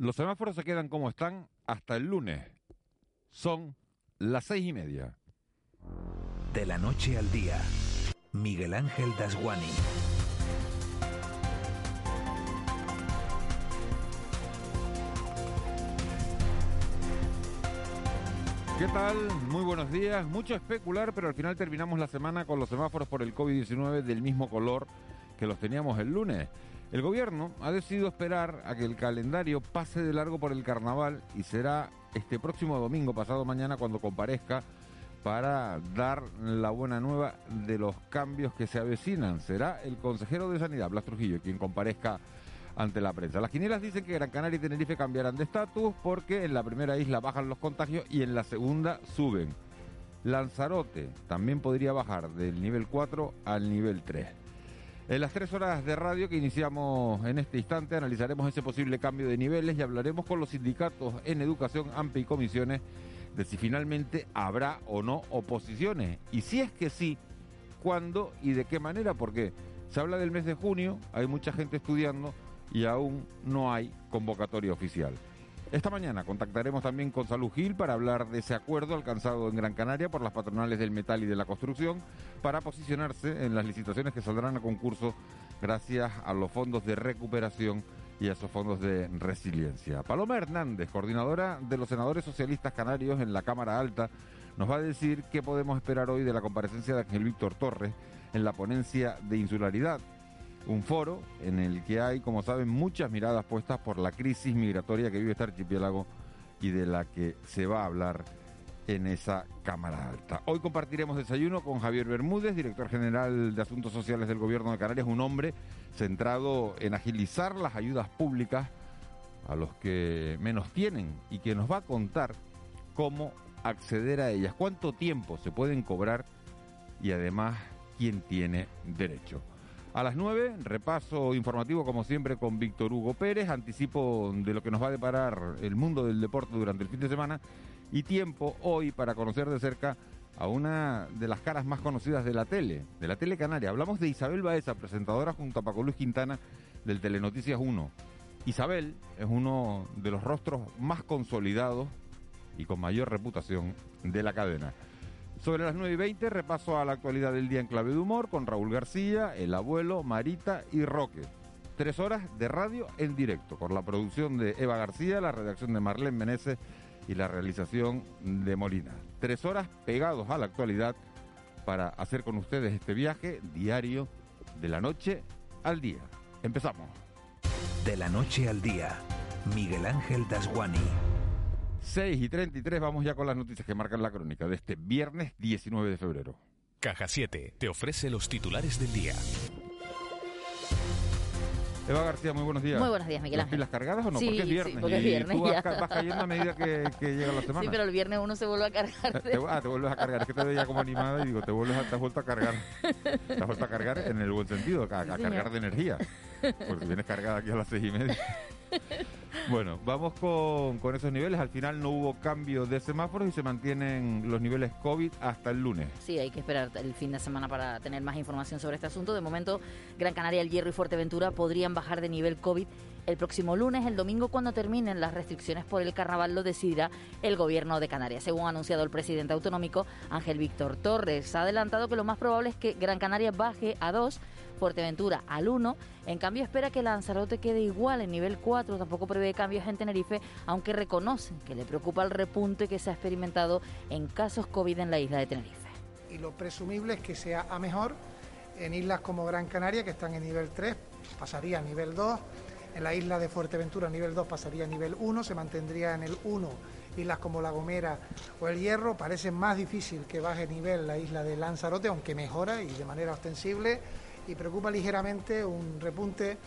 Los semáforos se quedan como están hasta el lunes. Son las seis y media. De la noche al día, Miguel Ángel Dasguani. ¿Qué tal? Muy buenos días. Mucho especular, pero al final terminamos la semana con los semáforos por el COVID-19 del mismo color que los teníamos el lunes. El gobierno ha decidido esperar a que el calendario pase de largo por el carnaval y será este próximo domingo, pasado mañana, cuando comparezca para dar la buena nueva de los cambios que se avecinan. Será el consejero de Sanidad, Blas Trujillo, quien comparezca ante la prensa. Las quinielas dicen que Gran Canaria y Tenerife cambiarán de estatus porque en la primera isla bajan los contagios y en la segunda suben. Lanzarote también podría bajar del nivel 4 al nivel 3. En las tres horas de radio que iniciamos en este instante analizaremos ese posible cambio de niveles y hablaremos con los sindicatos en educación, AMPE y comisiones de si finalmente habrá o no oposiciones. Y si es que sí, cuándo y de qué manera, porque se habla del mes de junio, hay mucha gente estudiando, y aún no hay convocatoria oficial. Esta mañana contactaremos también con Salud Gil para hablar de ese acuerdo alcanzado en Gran Canaria por las patronales del metal y de la construcción para posicionarse en las licitaciones que saldrán a concurso gracias a los fondos de recuperación y a esos fondos de resiliencia. Paloma Hernández, coordinadora de los senadores socialistas canarios en la Cámara Alta, nos va a decir qué podemos esperar hoy de la comparecencia de Ángel Víctor Torres en la ponencia de insularidad un foro en el que hay, como saben, muchas miradas puestas por la crisis migratoria que vive este archipiélago y de la que se va a hablar en esa Cámara Alta. Hoy compartiremos desayuno con Javier Bermúdez, director general de Asuntos Sociales del Gobierno de Canarias, un hombre centrado en agilizar las ayudas públicas a los que menos tienen y que nos va a contar cómo acceder a ellas, cuánto tiempo se pueden cobrar y además quién tiene derecho. A las 9, repaso informativo como siempre con Víctor Hugo Pérez, anticipo de lo que nos va a deparar el mundo del deporte durante el fin de semana y tiempo hoy para conocer de cerca a una de las caras más conocidas de la tele, de la tele canaria. Hablamos de Isabel Baeza, presentadora junto a Paco Luis Quintana del Telenoticias 1. Isabel es uno de los rostros más consolidados y con mayor reputación de la cadena. Sobre las 9 y 20, repaso a la actualidad del día en clave de humor con Raúl García, el abuelo, Marita y Roque. Tres horas de radio en directo, con la producción de Eva García, la redacción de Marlene Meneses y la realización de Molina. Tres horas pegados a la actualidad para hacer con ustedes este viaje diario de la noche al día. Empezamos. De la noche al día, Miguel Ángel Dasguani. 6 y 33, vamos ya con las noticias que marcan la crónica de este viernes 19 de febrero. Caja 7 te ofrece los titulares del día. Eva García, muy buenos días. Muy buenos días, Miguel ¿Las Ángel. pilas cargadas o no? Sí, porque es sí, viernes. porque es y viernes, tú vas, vas cayendo a medida que, que llega la semana. Sí, pero el viernes uno se vuelve a cargar de... Ah, te vuelves a cargar. Es que te veía como animada y digo, te, vuelves a, te has vuelto a cargar. Te has vuelto a cargar en el buen sentido, a, a Sí, cargar señor. de energía. Porque vienes cargada aquí a las seis y media. Bueno, vamos con, con esos niveles. Al final no hubo cambio de semáforos y se mantienen los niveles COVID hasta el lunes. Sí, hay que esperar el fin de semana para tener más información sobre este asunto. De momento, Gran Canaria, El Hierro y Fuerteventura podrían bajar de nivel COVID el próximo lunes. El domingo, cuando terminen las restricciones por el carnaval, lo decidirá el gobierno de Canarias. Según ha anunciado el presidente autonómico, Ángel Víctor Torres, ha adelantado que lo más probable es que Gran Canaria baje a 2, Fuerteventura al 1. En cambio, espera que Lanzarote quede igual en nivel 4. Tampoco prevé cambios en Tenerife, aunque reconoce que le preocupa el repunte que se ha experimentado en casos COVID en la isla de Tenerife. y lo presumible es que sea a mejor en islas como Gran Canaria, que están en nivel 3, pasaría a nivel 2, en la isla de Fuerteventura nivel 2 pasaría a nivel 1, se mantendría en el 1 islas como La Gomera o El Hierro, parece más difícil que baje nivel la isla de Lanzarote, aunque mejora y de manera ostensible, y preocupa ligeramente un repunte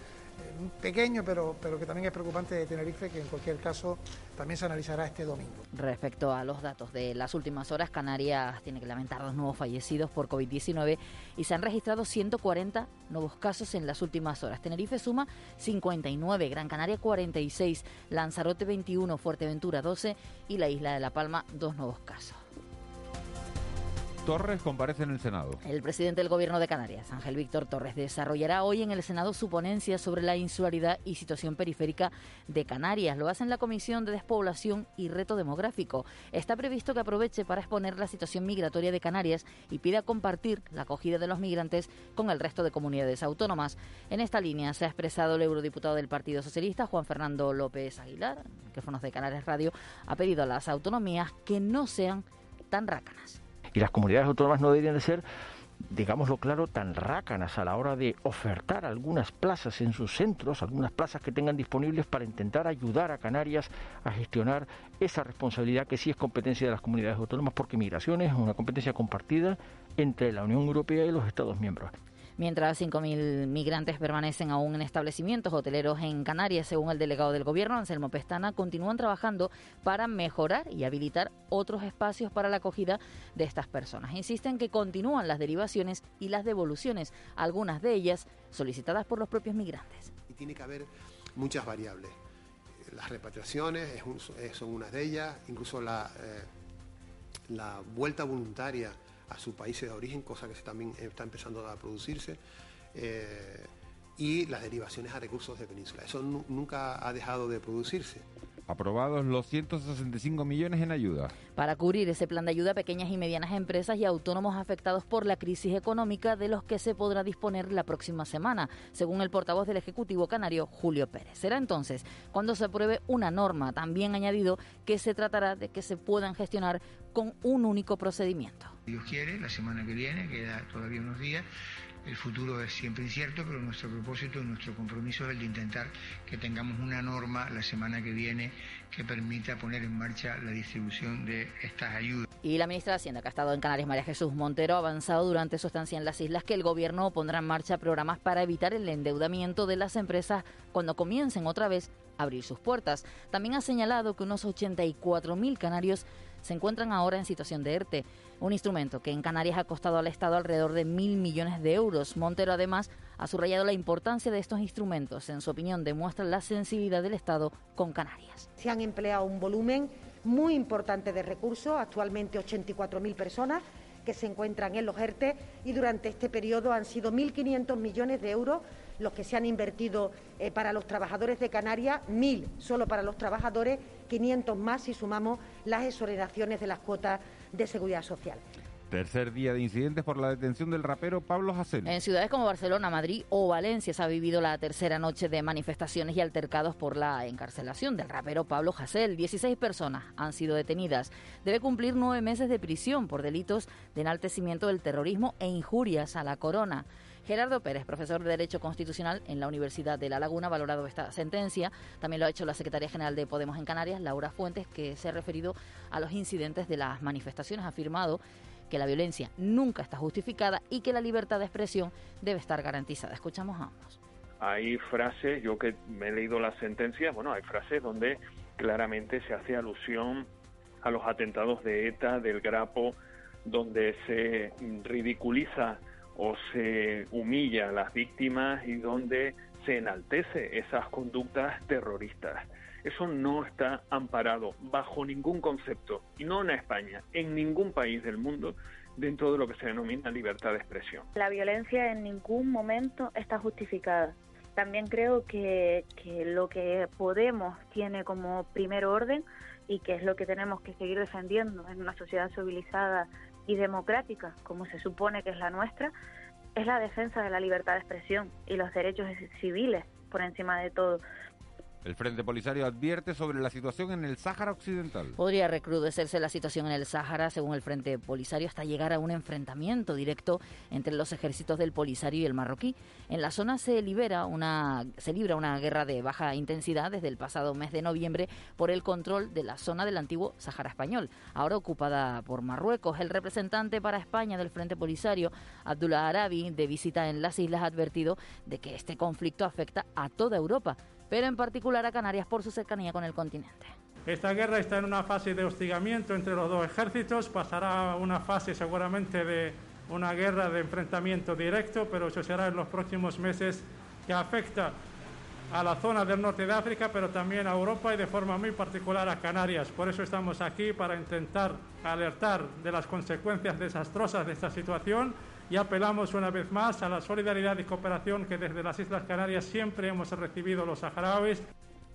pequeño, pero, pero que también es preocupante de Tenerife, que en cualquier caso también se analizará este domingo. Respecto a los datos de las últimas horas, Canarias tiene que lamentar dos nuevos fallecidos por COVID-19 y se han registrado 140 nuevos casos en las últimas horas. Tenerife suma 59, Gran Canaria 46, Lanzarote 21, Fuerteventura 12 y la isla de La Palma dos nuevos casos. Torres comparece en el Senado. El presidente del Gobierno de Canarias, Ángel Víctor Torres, desarrollará hoy en el Senado su ponencia sobre la insularidad y situación periférica de Canarias. Lo hace en la Comisión de Despoblación y Reto Demográfico. Está previsto que aproveche para exponer la situación migratoria de Canarias y pida compartir la acogida de los migrantes con el resto de comunidades autónomas. En esta línea se ha expresado el eurodiputado del Partido Socialista, Juan Fernando López Aguilar, que de Canarias Radio, ha pedido a las autonomías que no sean tan rácanas. Y las comunidades autónomas no deberían de ser digámoslo claro, tan rácanas a la hora de ofertar algunas plazas en sus centros, algunas plazas que tengan disponibles para intentar ayudar a Canarias a gestionar esa responsabilidad que sí es competencia de las comunidades autónomas, porque migración es una competencia compartida entre la Unión Europea y los Estados miembros mientras 5.000 migrantes permanecen aún en establecimientos hoteleros en Canarias, según el delegado del Gobierno, Anselmo Pestana, continúan trabajando para mejorar y habilitar otros espacios para la acogida de estas personas. Insisten que continúan las derivaciones y las devoluciones, algunas de ellas solicitadas por los propios migrantes. Y tiene que haber muchas variables. Las repatriaciones son una de ellas, incluso la, eh, la vuelta voluntaria a sus países de origen, cosa que también está empezando a producirse, eh, y las derivaciones a recursos de península. Eso nunca ha dejado de producirse. Aprobados los 165 millones en ayuda. Para cubrir ese plan de ayuda a pequeñas y medianas empresas y autónomos afectados por la crisis económica de los que se podrá disponer la próxima semana, según el portavoz del Ejecutivo Canario, Julio Pérez. Será entonces cuando se apruebe una norma, también añadido que se tratará de que se puedan gestionar con un único procedimiento. Dios quiere, la semana que viene, queda todavía unos días, el futuro es siempre incierto, pero nuestro propósito y nuestro compromiso es el de intentar que tengamos una norma la semana que viene que permita poner en marcha la distribución de estas ayudas. Y la ministra de Hacienda, que ha estado en Canarias, María Jesús Montero, ha avanzado durante su estancia en las islas que el gobierno pondrá en marcha programas para evitar el endeudamiento de las empresas cuando comiencen otra vez a abrir sus puertas. También ha señalado que unos 84.000 canarios se encuentran ahora en situación de ERTE, un instrumento que en Canarias ha costado al Estado alrededor de mil millones de euros. Montero además ha subrayado la importancia de estos instrumentos. En su opinión, demuestra la sensibilidad del Estado con Canarias. Se han empleado un volumen muy importante de recursos, actualmente 84.000 personas que se encuentran en los ERTE y durante este periodo han sido 1.500 millones de euros los que se han invertido eh, para los trabajadores de Canarias, 1.000 solo para los trabajadores, 500 más si sumamos las exoneraciones de las cuotas de seguridad social. Tercer día de incidentes por la detención del rapero Pablo Hasél. En ciudades como Barcelona, Madrid o Valencia se ha vivido la tercera noche de manifestaciones y altercados por la encarcelación del rapero Pablo Hasél. 16 personas han sido detenidas. Debe cumplir nueve meses de prisión por delitos de enaltecimiento del terrorismo e injurias a la corona. Gerardo Pérez, profesor de Derecho Constitucional en la Universidad de La Laguna, ha valorado esta sentencia. También lo ha hecho la secretaria general de Podemos en Canarias, Laura Fuentes, que se ha referido a los incidentes de las manifestaciones. Ha afirmado que la violencia nunca está justificada y que la libertad de expresión debe estar garantizada. Escuchamos a ambos. Hay frases, yo que me he leído las sentencias, bueno, hay frases donde claramente se hace alusión a los atentados de ETA, del Grapo, donde se ridiculiza o se humilla a las víctimas y donde se enaltece esas conductas terroristas. Eso no está amparado bajo ningún concepto, y no en España, en ningún país del mundo, dentro de lo que se denomina libertad de expresión. La violencia en ningún momento está justificada. También creo que, que lo que Podemos tiene como primer orden y que es lo que tenemos que seguir defendiendo en una sociedad civilizada y democrática, como se supone que es la nuestra, es la defensa de la libertad de expresión y los derechos civiles por encima de todo. El Frente Polisario advierte sobre la situación en el Sáhara Occidental. Podría recrudecerse la situación en el Sáhara, según el Frente Polisario, hasta llegar a un enfrentamiento directo entre los ejércitos del Polisario y el marroquí. En la zona se libera una se libra una guerra de baja intensidad desde el pasado mes de noviembre por el control de la zona del antiguo Sáhara español, ahora ocupada por Marruecos. El representante para España del Frente Polisario, Abdullah Arabi, de visita en las islas, ha advertido de que este conflicto afecta a toda Europa pero en particular a Canarias por su cercanía con el continente. Esta guerra está en una fase de hostigamiento entre los dos ejércitos, pasará a una fase seguramente de una guerra de enfrentamiento directo, pero eso será en los próximos meses que afecta a la zona del norte de África, pero también a Europa y de forma muy particular a Canarias. Por eso estamos aquí para intentar alertar de las consecuencias desastrosas de esta situación y apelamos una vez más a la solidaridad y cooperación que desde las Islas Canarias siempre hemos recibido los saharauis.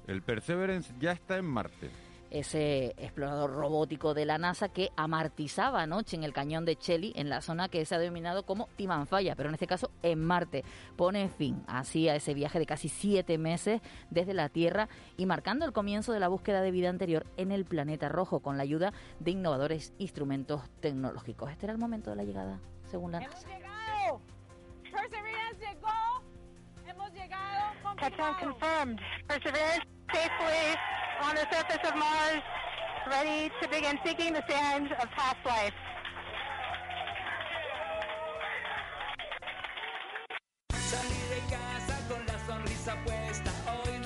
El Perseverance ya está en Marte. Ese explorador robótico de la NASA que amartizaba anoche en el cañón de Chelly, en la zona que se ha denominado como Timanfaya, pero en este caso en Marte. Pone fin así a ese viaje de casi siete meses desde la Tierra y marcando el comienzo de la búsqueda de vida anterior en el planeta rojo con la ayuda de innovadores instrumentos tecnológicos. Este era el momento de la llegada según la NASA. ¡Hemos llegado! Perseverance llegó. Hemos llegado. Touchdown confirmed. Perseverance safely on the surface of Mars, ready to begin seeking the sands of past life.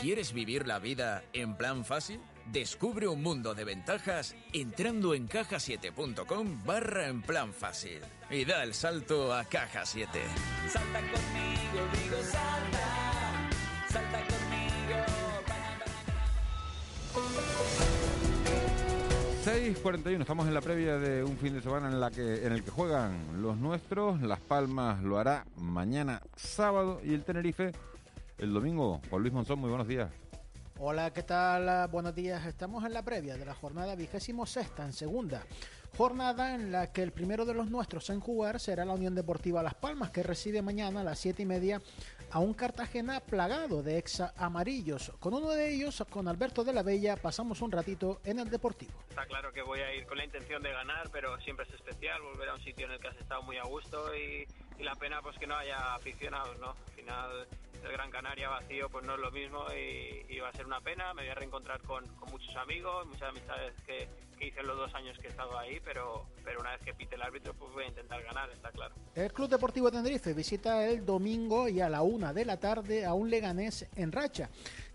¿Quieres vivir la vida en plan fácil? Descubre un mundo de ventajas entrando en cajasiete.com barra en plan fácil y da el salto a Caja 7. Salta conmigo, digo salta. Salta conmigo. 6.41, estamos en la previa de un fin de semana en, la que, en el que juegan los nuestros. Las Palmas lo hará mañana sábado y el Tenerife el domingo. Juan Luis Monzón, muy buenos días. Hola, ¿qué tal? Buenos días. Estamos en la previa de la jornada vigésimo sexta en segunda. Jornada en la que el primero de los nuestros en jugar será la Unión Deportiva Las Palmas, que recibe mañana a las siete y media a un Cartagena plagado de ex amarillos. Con uno de ellos, con Alberto de la Bella, pasamos un ratito en el Deportivo. Está claro que voy a ir con la intención de ganar, pero siempre es especial volver a un sitio en el que has estado muy a gusto y, y la pena pues que no haya aficionados, ¿no? Al final el Gran Canaria vacío pues no es lo mismo y, va a ser una pena. Me voy a reencontrar con, con muchos amigos, muchas amistades que, hice los dos años que he estado ahí, pero, pero una vez que pite el árbitro pues voy a intentar ganar, está claro. El Club Deportivo Tenerife visita el domingo y a la una de la tarde a un Leganés en racha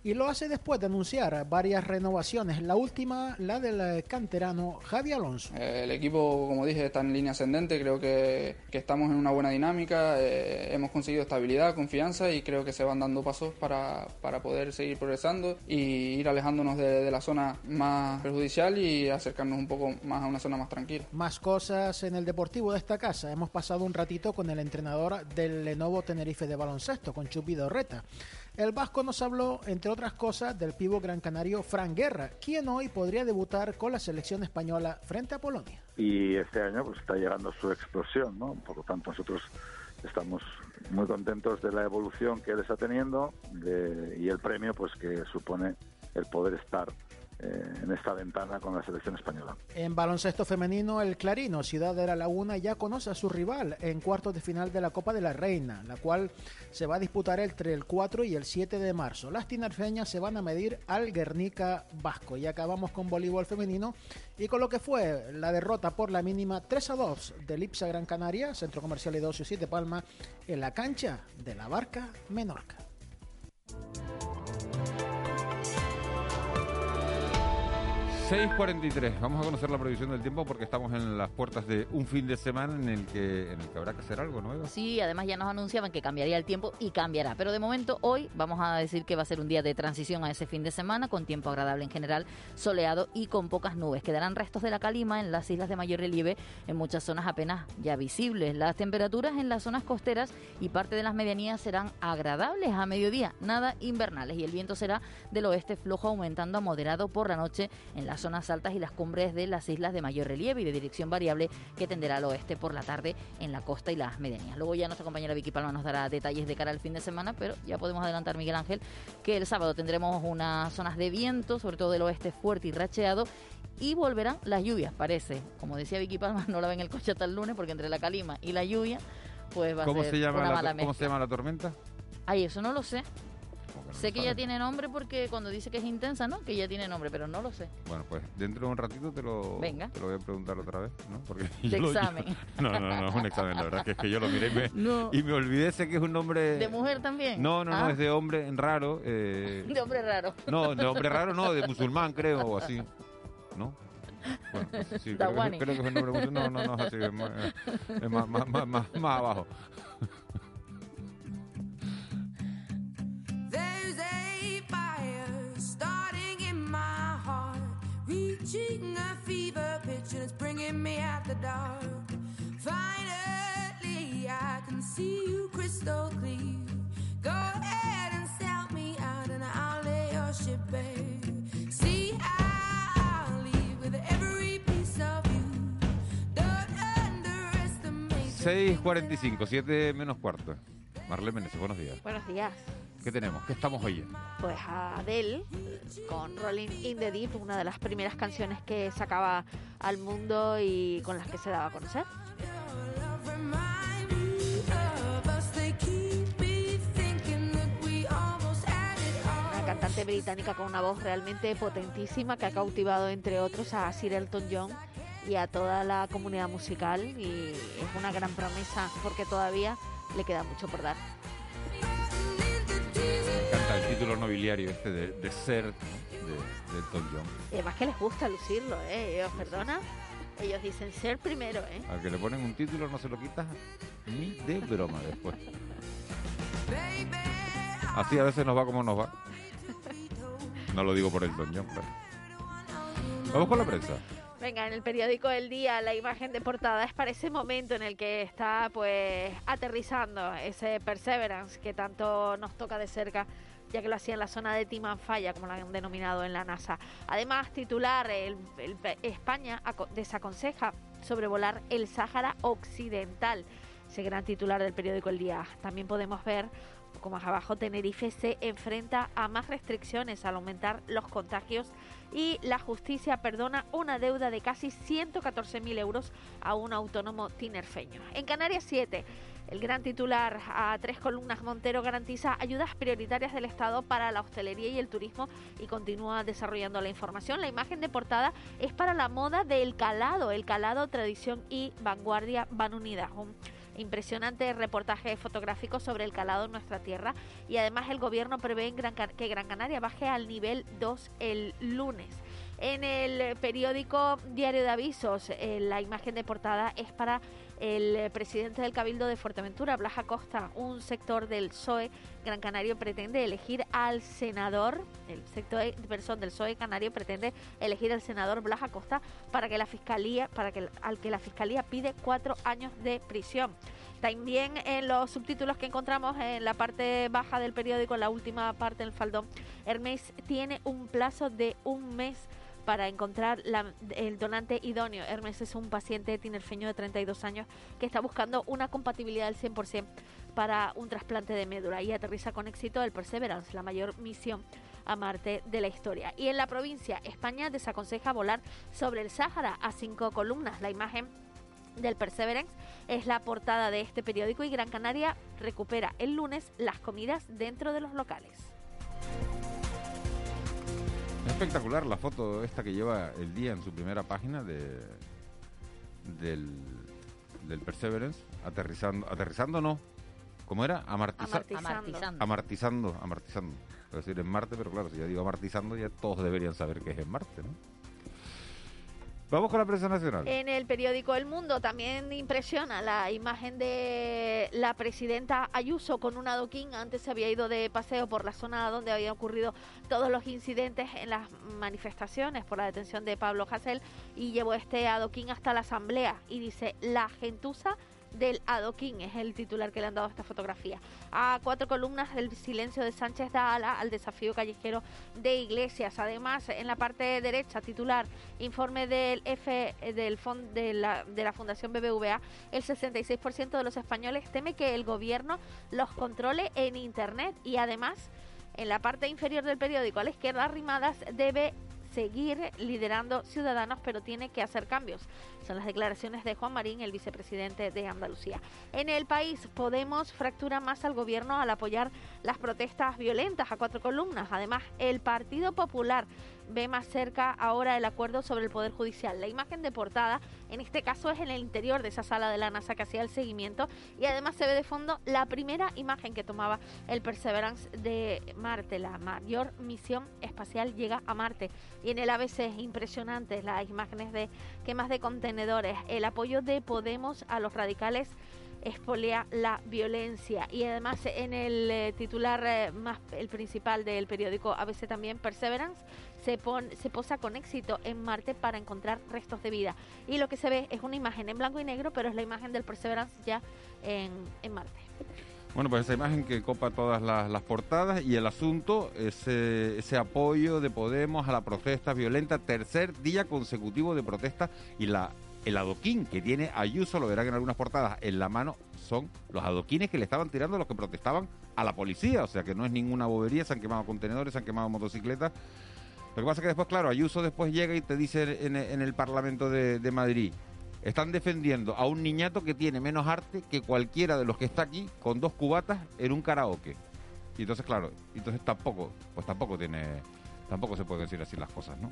y lo hace después de anunciar varias renovaciones. La última, la del canterano Javi Alonso. Eh, el equipo, como dije, está en línea ascendente, creo que, que estamos en una buena dinámica, eh, hemos conseguido estabilidad, confianza y creo que se van dando pasos para, para poder seguir progresando y ir alejándonos de, de, la zona más perjudicial y acercarnos un poco más a una zona más tranquila. Más cosas en el deportivo de esta casa. Hemos pasado un ratito con el entrenador del Lenovo Tenerife de baloncesto, con Chupi Dorreta. El Vasco nos habló, entre otras cosas, del pivo gran canario Fran Guerra, quien hoy podría debutar con la selección española frente a Polonia. Y este año pues está llegando su explosión, ¿no? Por lo tanto nosotros estamos muy contentos de la evolución que él está teniendo de, y el premio pues que supone el poder estar en esta ventana con la selección española. En baloncesto femenino, el Clarino, Ciudad de la Laguna, ya conoce a su rival en cuartos de final de la Copa de la Reina, la cual se va a disputar entre el 4 y el 7 de marzo. Las tinerfeñas se van a medir al Guernica Vasco. Y acabamos con voleibol femenino y con lo que fue la derrota por la mínima 3 a 2 del Ipsa Gran Canaria, Centro Comercial de 2 y 7 Palma, en la cancha de la Barca Menorca. 6.43, vamos a conocer la previsión del tiempo porque estamos en las puertas de un fin de semana en el que, en el que habrá que hacer algo nuevo. Sí, además ya nos anunciaban que cambiaría el tiempo y cambiará, pero de momento hoy vamos a decir que va a ser un día de transición a ese fin de semana con tiempo agradable en general, soleado y con pocas nubes. Quedarán restos de la calima en las islas de mayor relieve, en muchas zonas apenas ya visibles. Las temperaturas en las zonas costeras y parte de las medianías serán agradables a mediodía, nada invernales y el viento será del oeste flojo aumentando a moderado por la noche en las las zonas altas y las cumbres de las islas de mayor relieve y de dirección variable que tenderá al oeste por la tarde en la costa y las medianías. Luego ya nuestra compañera Vicky Palma nos dará detalles de cara al fin de semana, pero ya podemos adelantar, Miguel Ángel, que el sábado tendremos unas zonas de viento, sobre todo del oeste fuerte y racheado, y volverán las lluvias, parece. Como decía Vicky Palma, no la ven el coche hasta el lunes porque entre la calima y la lluvia, pues va ¿Cómo a ser se llama una la, mala ¿Cómo se llama la tormenta? Ay, eso no lo sé. No Sé que ya tiene nombre porque cuando dice que es intensa, ¿no? Que ya tiene nombre, pero no lo sé. Bueno, pues dentro de un ratito te lo, Venga. te lo voy a preguntar otra vez, ¿no? Porque De yo- examen. no, no, no, es un examen, la verdad que es que yo lo miré y me, No. y me olvidé, sé que es un nombre... ¿De mujer también? No, no, no, Ah, es de hombre raro. eh, De hombre raro. No, de hombre raro no, de musulmán creo, o así. ¿No? Bueno, no sé, sí, creo, que, Dawani. creo que es un nombre musulmán. No, no, no, es así, es más, es más, más- más abajo. Dark. Finally, I can see you crystal clear. Go ahead and sell me out, and I'll lay your ship bare. See, I'll leave with every piece of you. Don't underestimate. 6.45, 7 menos cuarto. Marlene buenos días. Buenos días. ¿Qué tenemos? ¿Qué estamos oyendo? Pues a Adele con Rolling in the Deep, una de las primeras canciones que sacaba al mundo y con las que se daba a conocer. Cantante británica con una voz realmente potentísima que ha cautivado entre otros a Sir Elton John y a toda la comunidad musical y es una gran promesa porque todavía le queda mucho por dar. Me encanta el título nobiliario este de, de ser ¿no? de, de Elton John. Y además que les gusta lucirlo, ¿eh? Ellos, perdona, ellos dicen ser primero, ¿eh? Al que le ponen un título no se lo quitas ni de broma después. Así a veces nos va como nos va. No lo digo por Elton John, pero... Vamos con la prensa. Venga, en el periódico El Día la imagen de portada es para ese momento en el que está pues aterrizando ese Perseverance que tanto nos toca de cerca ya que lo hacía en la zona de Timanfaya, como lo han denominado en la NASA. Además, titular, España aco- desaconseja sobrevolar el Sáhara Occidental. Ese gran titular del periódico El Día. También podemos ver, un poco más abajo, Tenerife se enfrenta a más restricciones al aumentar los contagios y la justicia perdona una deuda de casi 114.000 euros a un autónomo tinerfeño. En Canarias 7, el gran titular a tres columnas Montero garantiza ayudas prioritarias del Estado para la hostelería y el turismo y continúa desarrollando la información. La imagen de portada es para la moda del calado. El calado, tradición y vanguardia van unidas. Un impresionante reportaje fotográfico sobre el calado en nuestra tierra y además el gobierno prevé en Gran que Gran Canaria baje al nivel 2 el lunes. En el periódico Diario de Avisos, eh, la imagen de portada es para el eh, presidente del Cabildo de Fuerteventura, Blas Acosta. Un sector del PSOE Gran Canario pretende elegir al senador, el sector de- perdón, del PSOE Canario pretende elegir al senador Blas Acosta para que la fiscalía, para que al que la fiscalía pide cuatro años de prisión. También en los subtítulos que encontramos en la parte baja del periódico, en la última parte del faldón, Hermes tiene un plazo de un mes para encontrar el donante idóneo. Hermes es un paciente tinerfeño de 32 años que está buscando una compatibilidad del 100% para un trasplante de médula y aterriza con éxito el Perseverance, la mayor misión a Marte de la historia. Y en la provincia, España desaconseja volar sobre el Sáhara a cinco columnas. La imagen del Perseverance es la portada de este periódico y Gran Canaria recupera el lunes las comidas dentro de los locales. Es espectacular la foto esta que lleva el día en su primera página de del, del Perseverance, aterrizando, aterrizando no, ¿cómo era? Amartiza- Amartizando. Amartizando, amartizando. Es decir, en Marte, pero claro, si ya digo amartizando, ya todos deberían saber que es en Marte, ¿no? Vamos con la prensa nacional. En el periódico El Mundo también impresiona la imagen de la presidenta Ayuso con un adoquín. Antes se había ido de paseo por la zona donde habían ocurrido todos los incidentes en las manifestaciones por la detención de Pablo Hasél y llevó este adoquín hasta la asamblea y dice la gentuza del adoquín, es el titular que le han dado a esta fotografía. A cuatro columnas del silencio de Sánchez da ala al desafío callejero de Iglesias. Además, en la parte derecha, titular, informe del F del fond, de, la, de la Fundación BBVA, el 66% de los españoles teme que el gobierno los controle en Internet y además en la parte inferior del periódico a la izquierda, Arrimadas debe seguir liderando Ciudadanos, pero tiene que hacer cambios. Son las declaraciones de Juan Marín, el vicepresidente de Andalucía. En el país, Podemos fractura más al gobierno al apoyar las protestas violentas a cuatro columnas. Además, el Partido Popular ve más cerca ahora el acuerdo sobre el Poder Judicial. La imagen de portada, en este caso, es en el interior de esa sala de la NASA que hacía el seguimiento y además se ve de fondo la primera imagen que tomaba el Perseverance de Marte. La mayor misión espacial llega a Marte y en el ABC impresionante las imágenes de quemas de contenedores, el apoyo de Podemos a los radicales espolea la violencia. Y además en el eh, titular eh, más el principal del periódico ABC también, Perseverance, se, se posa con éxito en Marte para encontrar restos de vida. Y lo que se ve es una imagen en blanco y negro, pero es la imagen del Perseverance ya en, en Marte. Bueno, pues esa imagen que copa todas las, las portadas y el asunto, ese, ese apoyo de Podemos a la protesta violenta, tercer día consecutivo de protesta y la el adoquín que tiene Ayuso, lo verán en algunas portadas, en la mano son los adoquines que le estaban tirando los que protestaban a la policía, o sea que no es ninguna bobería, se han quemado contenedores, se han quemado motocicletas. Lo que pasa es que después, claro, Ayuso después llega y te dice en, el Parlamento de, de Madrid, están defendiendo a un niñato que tiene menos arte que cualquiera de los que está aquí con dos cubatas en un karaoke. Y entonces, claro, entonces tampoco, pues tampoco tiene, tampoco se pueden decir así las cosas, ¿no?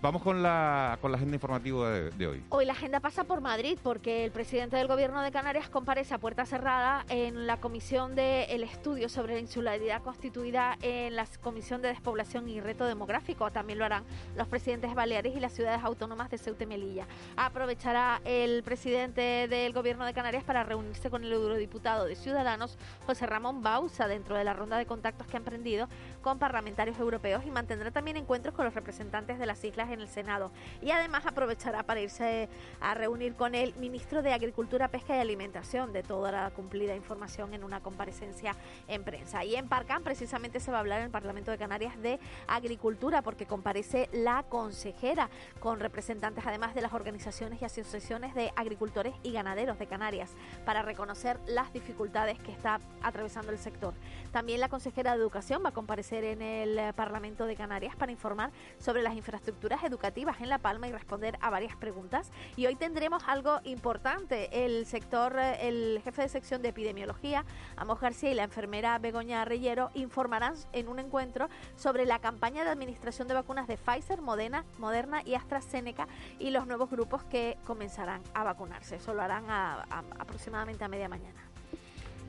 Vamos con la, con la agenda informativa de, de, hoy. Hoy la agenda pasa por Madrid porque el presidente del Gobierno de Canarias comparece a puerta cerrada en la comisión del estudio sobre la insularidad constituida en la Comisión de Despoblación y Reto Demográfico. También lo harán los presidentes de Baleares y las ciudades autónomas de Ceuta y Melilla. Aprovechará el presidente del Gobierno de Canarias para reunirse con el eurodiputado de Ciudadanos, José Ramón Bausa, dentro de la ronda de contactos que ha emprendido con parlamentarios europeos y mantendrá también encuentros con los representantes de las islas en el Senado. Y además aprovechará para irse a reunir con el ministro de Agricultura, Pesca y Alimentación de toda la cumplida información en una comparecencia en prensa. Y en Parcán precisamente se va a hablar en el Parlamento de Canarias de Agricultura porque comparece la consejera con representantes además de las organizaciones y asociaciones de agricultores y ganaderos de Canarias para reconocer las dificultades que está atravesando el sector. También la consejera de Educación va a comparecer en el Parlamento de Canarias para informar sobre las infraestructuras educativas en La Palma y responder a varias preguntas. Y hoy tendremos algo importante. El sector, el jefe de sección de epidemiología, Amos García, y la enfermera Begoña Reyero informarán en un encuentro sobre la campaña de administración de vacunas de Pfizer, Moderna, Moderna y AstraZeneca y los nuevos grupos que comenzarán a vacunarse. Eso lo harán a, aproximadamente a media mañana.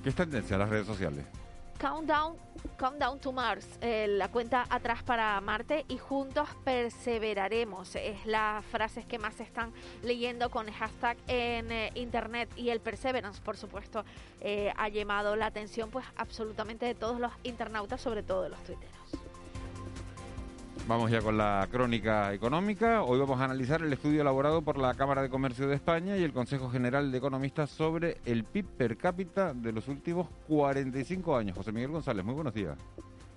¿Qué es tendencia en las redes sociales? Countdown, Countdown to Mars, eh, la cuenta atrás para Marte y juntos perseveraremos. Es las frases que más se están leyendo con hashtag en eh, internet y el Perseverance, por supuesto, eh, ha llamado la atención pues absolutamente de todos los internautas, sobre todo de los tuiteros. Vamos ya con la crónica económica. Hoy vamos a analizar el estudio elaborado por la Cámara de Comercio de España y el Consejo General de Economistas sobre el PIB per cápita de los últimos 45 años. José Miguel González, muy buenos días.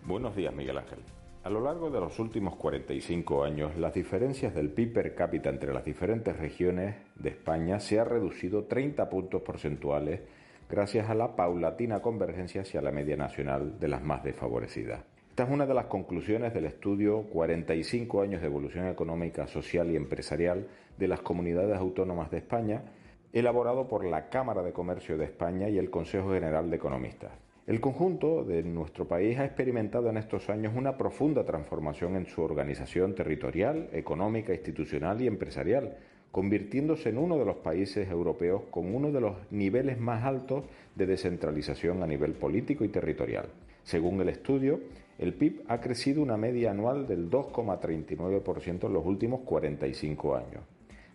Buenos días, Miguel Ángel. A lo largo de los últimos 45 años, las diferencias del PIB per cápita entre las diferentes regiones de España se ha reducido 30 puntos porcentuales gracias a la paulatina convergencia hacia la media nacional de las más desfavorecidas. Esta es una de las conclusiones del estudio 45 años de evolución económica, social y empresarial de las comunidades autónomas de España, elaborado por la Cámara de Comercio de España y el Consejo General de Economistas. El conjunto de nuestro país ha experimentado en estos años una profunda transformación en su organización territorial, económica, institucional y empresarial, convirtiéndose en uno de los países europeos con uno de los niveles más altos de descentralización a nivel político y territorial. Según el estudio, el PIB ha crecido una media anual del 2,39% en los últimos 45 años.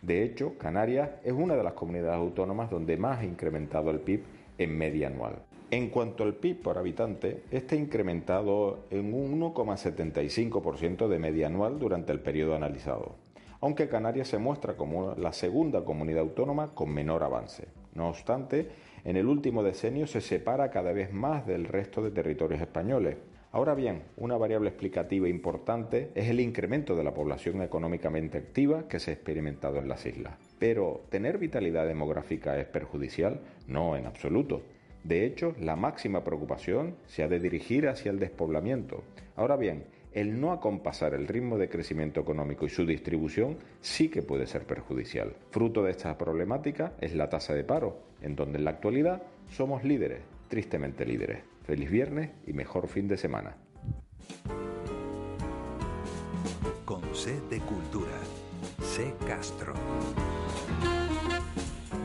De hecho, Canarias es una de las comunidades autónomas donde más ha incrementado el PIB en media anual. En cuanto al PIB por habitante, este ha incrementado en un 1,75% de media anual durante el periodo analizado, aunque Canarias se muestra como la segunda comunidad autónoma con menor avance. No obstante, en el último decenio se separa cada vez más del resto de territorios españoles. Ahora bien, una variable explicativa importante es el incremento de la población económicamente activa que se ha experimentado en las islas. Pero, ¿tener vitalidad demográfica es perjudicial? No, en absoluto. De hecho, la máxima preocupación se ha de dirigir hacia el despoblamiento. Ahora bien, el no acompasar el ritmo de crecimiento económico y su distribución sí que puede ser perjudicial. Fruto de esta problemática es la tasa de paro, en donde en la actualidad somos líderes, tristemente líderes. Feliz viernes y mejor fin de semana. Con C de Cultura. C Castro.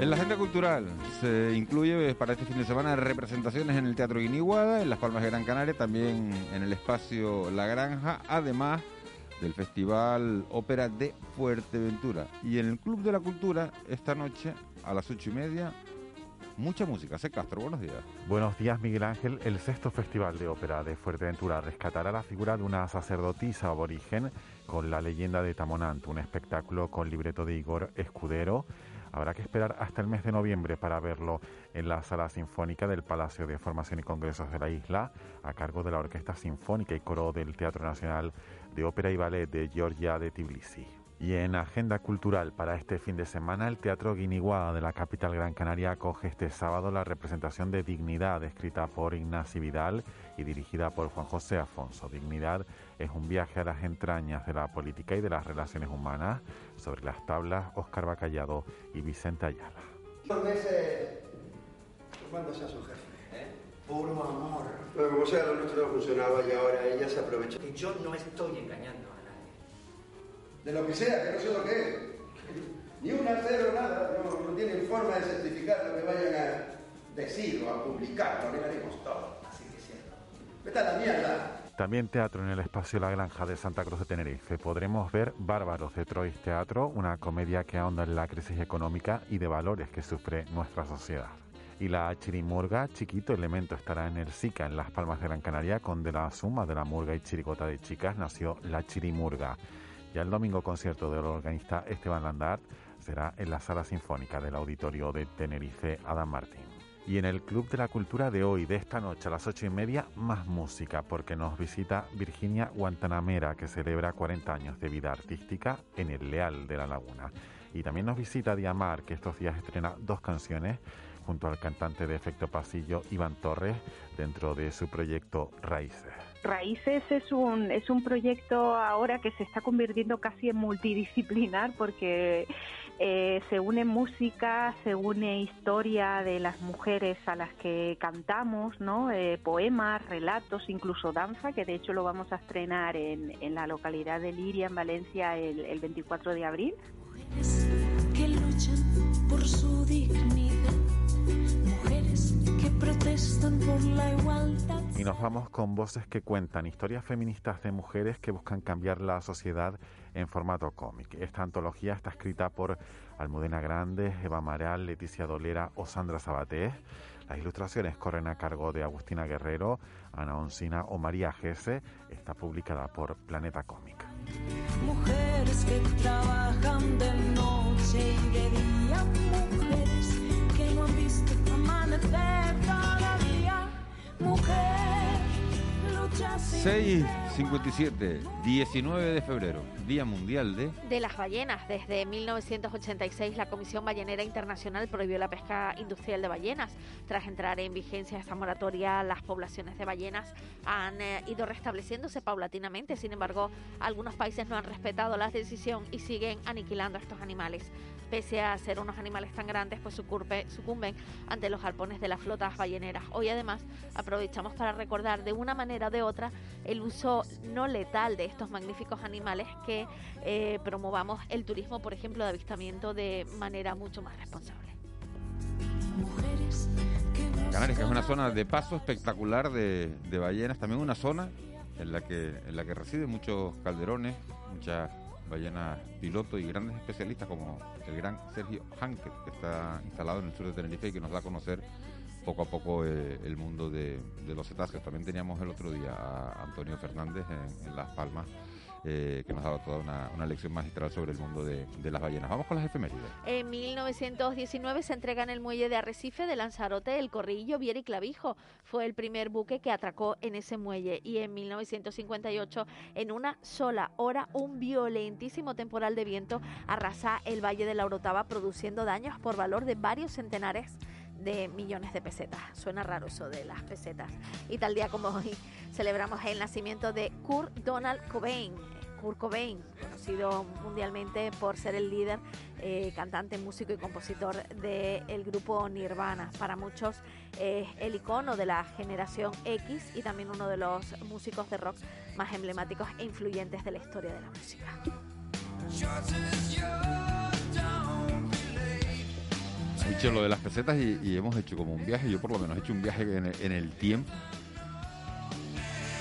En la agenda cultural se incluye para este fin de semana representaciones en el Teatro Guiniguada, en Las Palmas de Gran Canaria, también en el espacio La Granja, además del Festival Ópera de Fuerteventura. Y en el Club de la Cultura, esta noche a las ocho y media, mucha música. C. Castro, buenos días. Buenos días, Miguel Ángel. El sexto Festival de Ópera de Fuerteventura rescatará la figura de una sacerdotisa aborigen con la leyenda de Tamonant, un espectáculo con libreto de Igor Escudero. Habrá que esperar hasta el mes de noviembre para verlo en la sala sinfónica del Palacio de Formación y Congresos de la isla, a cargo de la Orquesta Sinfónica y Coro del Teatro Nacional de Ópera y Ballet de Georgia de Tbilisi. Y en agenda cultural para este fin de semana, el Teatro Guiniguada de la capital Gran Canaria acoge este sábado la representación de Dignidad, escrita por Ignacio Vidal y dirigida por Juan José Afonso. Dignidad es un viaje a las entrañas de la política y de las relaciones humanas sobre las tablas Óscar Bacallado y Vicente Ayala. Dos meses tomándose a su jefe. ¿eh? Puro amor. Bueno, como sea, lo nuestro no funcionaba y ahora ella se aprovecha. Que yo no estoy engañando. De lo que sea, que no sé lo que es. Ni una cero, nada. No, no tienen forma de certificar lo que vayan a decir o a publicar. Lo negaremos todo. Así que cierto. Vete a la mierda. También teatro en el espacio La Granja de Santa Cruz de Tenerife. Podremos ver Bárbaros de Troyes Teatro, una comedia que ahonda en la crisis económica y de valores que sufre nuestra sociedad. Y la chirimurga, chiquito elemento, estará en el SICA, en Las Palmas de Gran Canaria, con de la suma de la murga y chirigota de chicas nació la chirimurga. Ya el domingo concierto del organista Esteban Landart será en la sala sinfónica del auditorio de Tenerife Adam Martín. Y en el Club de la Cultura de hoy, de esta noche a las ocho y media, más música, porque nos visita Virginia Guantanamera, que celebra 40 años de vida artística en el Leal de la Laguna. Y también nos visita Diamar, que estos días estrena dos canciones junto al cantante de efecto pasillo Iván Torres dentro de su proyecto Raíces. Raíces es un, es un proyecto ahora que se está convirtiendo casi en multidisciplinar porque eh, se une música, se une historia de las mujeres a las que cantamos, ¿no? Eh, poemas, relatos, incluso danza, que de hecho lo vamos a estrenar en, en la localidad de Liria, en Valencia, el, el 24 de abril. Protestan por la igualdad. Y nos vamos con voces que cuentan historias feministas de mujeres que buscan cambiar la sociedad en formato cómic. Esta antología está escrita por Almudena Grande, Eva Maral, Leticia Dolera o Sandra Sabatés. Las ilustraciones corren a cargo de Agustina Guerrero, Ana Oncina o María Gese. Está publicada por Planeta Cómic. Mujeres que trabajan de noche y de día, mujeres que no han visto amanecer. Mujer, lucha sin 6.57, 19 de febrero, Día Mundial de... De las ballenas. Desde 1986 la Comisión Ballenera Internacional prohibió la pesca industrial de ballenas. Tras entrar en vigencia esta moratoria, las poblaciones de ballenas han eh, ido restableciéndose paulatinamente. Sin embargo, algunos países no han respetado la decisión y siguen aniquilando a estos animales. Pese a ser unos animales tan grandes, pues sucurpe- sucumben ante los galpones de las flotas balleneras. Hoy además aprovechamos para recordar de una manera o de otra el uso no letal de estos magníficos animales que eh, promovamos el turismo, por ejemplo, de avistamiento de manera mucho más responsable. Canarias, que es una zona de paso espectacular de, de ballenas, también una zona en la que en la que residen muchos calderones, muchas ballenas piloto y grandes especialistas como el gran Sergio Hanker, que está instalado en el sur de Tenerife y que nos da a conocer poco a poco eh, el mundo de, de los cetáceos. También teníamos el otro día a Antonio Fernández en, Las Palmas eh, que nos ha dado toda una, una lección magistral sobre el mundo de, de las ballenas. Vamos con las efemérides. En 1919 se entrega en el muelle de Arrecife de Lanzarote el Corrillo, Viera y Clavijo. Fue el primer buque que atracó en ese muelle. Y en 1958, en una sola hora, un violentísimo temporal de viento arrasa el Valle de la Orotava, produciendo daños por valor de varios centenares de millones de pesetas. Suena raro eso de las pesetas. Y tal día como hoy celebramos el nacimiento de Kurt Donald Cobain. Kurt Cobain, conocido mundialmente por ser el líder, eh, cantante, músico y compositor del grupo Nirvana. Para muchos es el icono de la generación X y también uno de los músicos de rock más emblemáticos e influyentes de la historia de la música. Has dicho lo de las pesetas y, y hemos hecho como un viaje, yo por lo menos he hecho un viaje en el, en el tiempo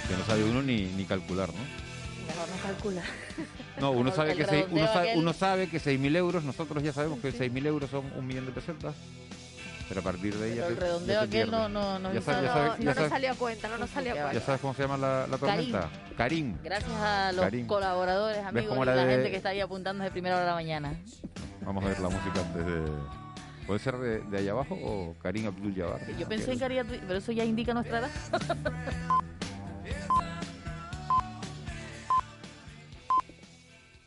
que no sabe uno ni, ni calcular, ¿no? Mejor no calcula. No, uno sabe, que seis- uno, sabe, aquel- uno sabe que 6.000 euros, nosotros ya sabemos que 6.000 euros son un millón de pesetas, pero a partir de ahí ya el te- ya redondeo aquel pierde. no- no- no ya ya No, ya nos salió a cuenta, no nos salió a ya cuenta. sabes cómo se llama la, la tormenta. Karim. Gracias a los Karim. colaboradores, amigos y la de- gente que está ahí apuntando de primera hora de la mañana. Vamos a ver la música antes de... ¿Puede ser de, de allá abajo o Karim Abdul Jabbar? Yo pensé en que haría, pero eso ya indica nuestra edad.